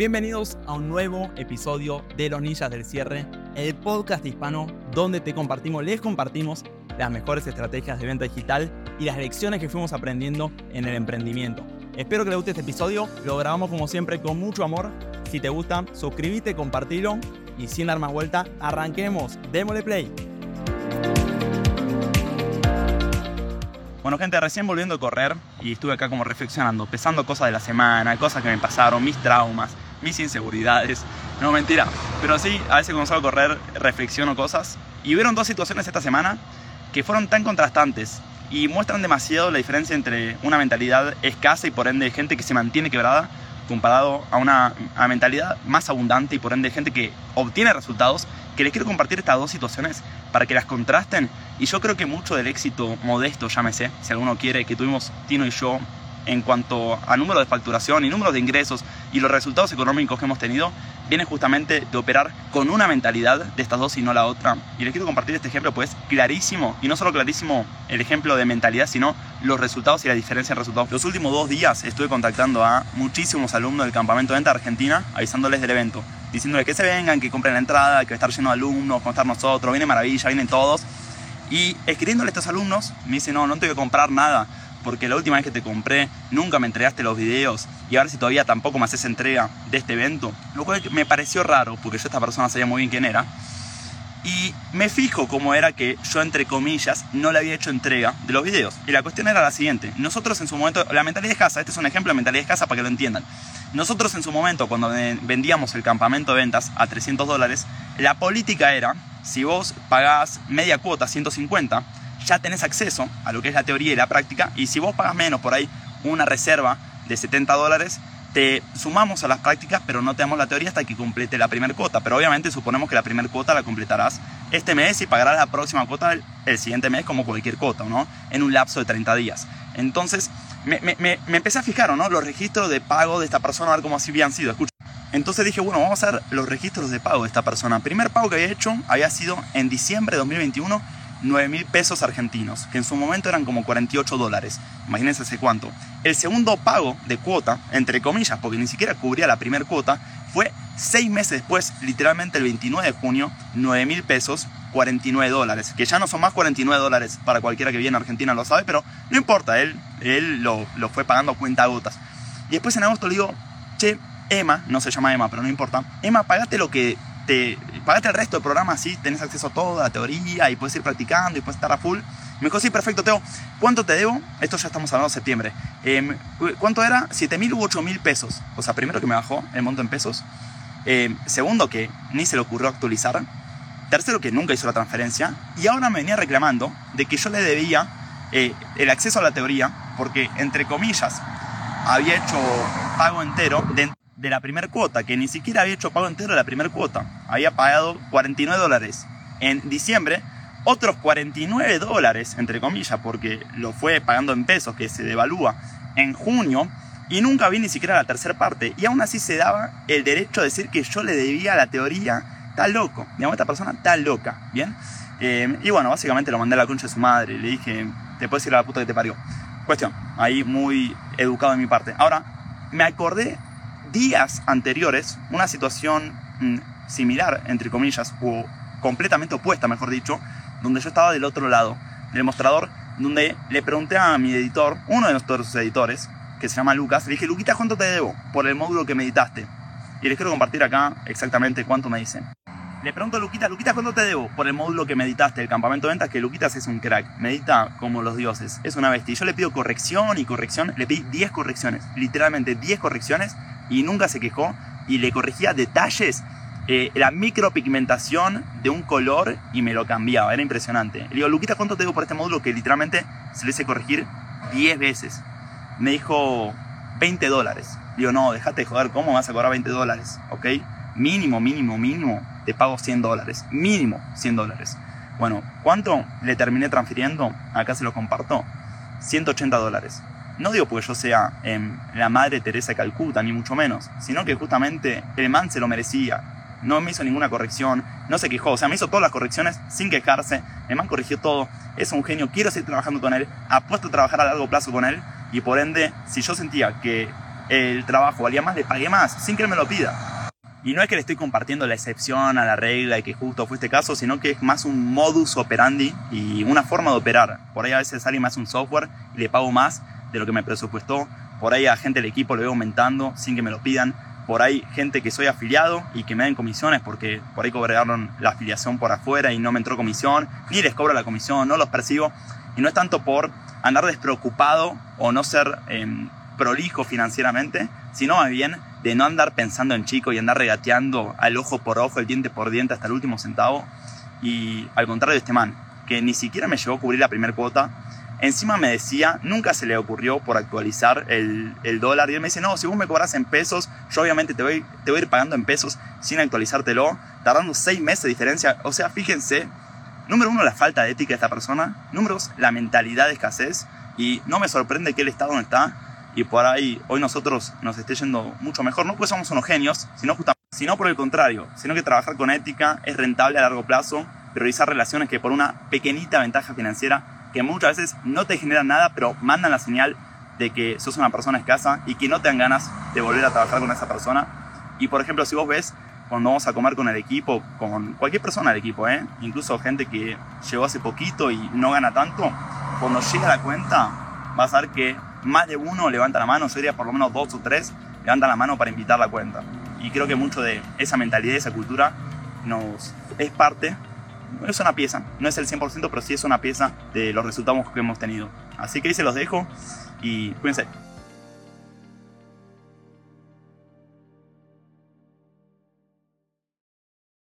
Bienvenidos a un nuevo episodio de Los Ninjas del Cierre, el podcast hispano donde te compartimos, les compartimos las mejores estrategias de venta digital y las lecciones que fuimos aprendiendo en el emprendimiento. Espero que les guste este episodio, lo grabamos como siempre con mucho amor. Si te gusta, suscríbete, compartilo y sin dar más vuelta, arranquemos, démosle play. Bueno, gente, recién volviendo a correr y estuve acá como reflexionando, pesando cosas de la semana, cosas que me pasaron, mis traumas, mis inseguridades. No, mentira. Pero sí, a veces cuando salgo a correr reflexiono cosas. Y hubieron dos situaciones esta semana que fueron tan contrastantes y muestran demasiado la diferencia entre una mentalidad escasa y por ende gente que se mantiene quebrada comparado a una mentalidad más abundante y por ende gente que obtiene resultados, que les quiero compartir estas dos situaciones para que las contrasten. Y yo creo que mucho del éxito modesto, llámese, si alguno quiere, que tuvimos Tino y yo en cuanto a número de facturación y número de ingresos y los resultados económicos que hemos tenido, viene justamente de operar con una mentalidad de estas dos y no la otra. Y les quiero compartir este ejemplo, pues clarísimo, y no solo clarísimo el ejemplo de mentalidad, sino los resultados y la diferencia en resultados. Los últimos dos días estuve contactando a muchísimos alumnos del campamento de venta Argentina, avisándoles del evento, diciéndoles que se vengan, que compren la entrada, que va a estar lleno de alumnos, con estar nosotros, viene maravilla, vienen todos. Y escribiéndole a estos alumnos, me dice, no, no tengo que comprar nada porque la última vez que te compré nunca me entregaste los videos y ahora si todavía tampoco me haces entrega de este evento, lo cual me pareció raro porque yo esta persona sabía muy bien quién era. Y me fijo cómo era que yo, entre comillas, no le había hecho entrega de los videos. Y la cuestión era la siguiente. Nosotros en su momento, la mentalidad casa, este es un ejemplo de mentalidad casa para que lo entiendan. Nosotros en su momento, cuando vendíamos el campamento de ventas a 300 dólares, la política era, si vos pagás media cuota, 150, ya tenés acceso a lo que es la teoría y la práctica. Y si vos pagas menos por ahí una reserva de 70 dólares, te sumamos a las prácticas, pero no te damos la teoría hasta que complete la primera cuota. Pero obviamente suponemos que la primera cuota la completarás este mes y pagarás la próxima cuota el, siguiente mes como cualquier cuota, ¿no? En un lapso de 30 días. Entonces, me, me, empecé a fijar, ¿no? Los registros de pago de esta persona, a ver cómo así habían sido. Escucha. Entonces dije, bueno, vamos a ver los registros de pago de esta persona. El primer pago que había hecho había sido en diciembre de 2021 9 mil pesos argentinos, que en su momento eran como 48 dólares. Imagínense hace cuánto. El segundo pago de cuota, entre comillas, porque ni siquiera cubría la primera cuota, fue seis meses después, literalmente el 29 de junio, 9 mil pesos, 49 dólares. Que ya no son más 49 dólares para cualquiera que viene a Argentina, lo sabe, pero no importa, él, él lo, lo fue pagando a cuenta gotas. Y después en agosto le digo, che, Emma, no se llama Emma, pero no importa, Emma, pagate lo que te pagaste el resto del programa así, tenés acceso a toda la teoría y puedes ir practicando y puedes estar a full. Me dijo, sí, perfecto, Teo. ¿Cuánto te debo? Esto ya estamos hablando de septiembre. Em, ¿Cuánto era? ¿7 mil u 8 mil pesos? O sea, primero que me bajó el monto en pesos. Em, segundo, que ni se le ocurrió actualizar. Tercero, que nunca hizo la transferencia. Y ahora me venía reclamando de que yo le debía eh, el acceso a la teoría porque, entre comillas, había hecho pago entero de la primera cuota, que ni siquiera había hecho pago entero de la primera cuota. Había pagado 49 dólares. En diciembre, otros 49 dólares, entre comillas, porque lo fue pagando en pesos, que se devalúa en junio, y nunca vi ni siquiera la tercera parte. Y aún así se daba el derecho a decir que yo le debía la teoría. Está loco, digamos, esta persona está loca, ¿bien? Eh, y bueno, básicamente lo mandé a la concha de su madre. Le dije, te puedes ir a la puta que te parió. Cuestión, ahí muy educado de mi parte. Ahora, me acordé días anteriores una situación mm, similar, entre comillas, o completamente opuesta, mejor dicho, donde yo estaba del otro lado del mostrador, donde le pregunté a mi editor, uno de nuestros editores, que se llama Lucas, le dije, Luquita, ¿cuánto te debo por el módulo que meditaste? Y les quiero compartir acá exactamente cuánto me dicen. Le pregunto a Luquita, Luquita, ¿cuánto te debo por el módulo que meditaste, el campamento de ventas? Que Luquitas es un crack, medita como los dioses, es una bestia. Y yo le pido corrección y corrección, le pedí 10 correcciones, literalmente 10 correcciones, y nunca se quejó y le corregía detalles, eh, la micropigmentación de un color y me lo cambiaba, era impresionante. Le digo, Luquita, ¿cuánto te debo por este módulo que literalmente se le hice corregir 10 veces? Me dijo 20 dólares. Digo, no, déjate de joder, ¿cómo vas a cobrar 20 dólares? ¿Ok? Mínimo, mínimo, mínimo, te pago 100 dólares. Mínimo 100 dólares. Bueno, ¿cuánto le terminé transfiriendo? Acá se lo comparto. 180 dólares. No digo porque yo sea em, la madre Teresa de Calcuta, ni mucho menos, sino que justamente el man se lo merecía. No me hizo ninguna corrección, no se quejó, o sea, me hizo todas las correcciones sin quejarse. El man corrigió todo, es un genio, quiero seguir trabajando con él, apuesto a trabajar a largo plazo con él y por ende, si yo sentía que el trabajo valía más, le pagué más, sin que él me lo pida. Y no es que le estoy compartiendo la excepción a la regla y que justo fue este caso, sino que es más un modus operandi y una forma de operar. Por ahí a veces alguien me hace un software y le pago más de lo que me presupuestó. Por ahí a gente del equipo le veo aumentando sin que me lo pidan. Por ahí gente que soy afiliado y que me den comisiones porque por ahí cobraron la afiliación por afuera y no me entró comisión, ni les cobro la comisión, no los percibo. Y no es tanto por andar despreocupado o no ser em, prolijo financieramente, sino más bien de no andar pensando en chico y andar regateando al ojo por ojo, el diente por diente hasta el último centavo. Y al contrario de este man, que ni siquiera me llegó a cubrir la primera cuota, encima me decía, nunca se le ocurrió por actualizar el, el, dólar. Y él me dice, no, si vos me cobras en pesos, yo obviamente te voy, te voy a ir pagando en pesos sin actualizártelo, tardando seis meses de diferencia. O sea, fíjense Número uno, la falta de ética de esta persona. Número dos, la mentalidad de escasez. Y no me sorprende que él está donde está y por ahí hoy nosotros nos esté yendo mucho mejor. No porque somos unos genios, sino, justamente, sino por el contrario. Sino que trabajar con ética es rentable a largo plazo. Priorizar relaciones que por una pequeñita ventaja financiera que muchas veces no te generan nada, pero mandan la señal de que sos una persona escasa y que no te dan ganas de volver a trabajar con esa persona. Y por ejemplo, si vos ves cuando vamos a comer con el equipo, con cualquier persona del equipo, ¿eh? incluso gente que llegó hace poquito y no gana tanto, cuando llega la cuenta vas a ver que más de uno levanta la mano, sería por lo menos dos o tres, levantan la mano para invitar la cuenta. Y creo que mucho de esa mentalidad, esa cultura, nos es parte, es una pieza, no es el 100%, pero sí es una pieza de los resultados que hemos tenido. Así que ahí se los dejo y cuídense.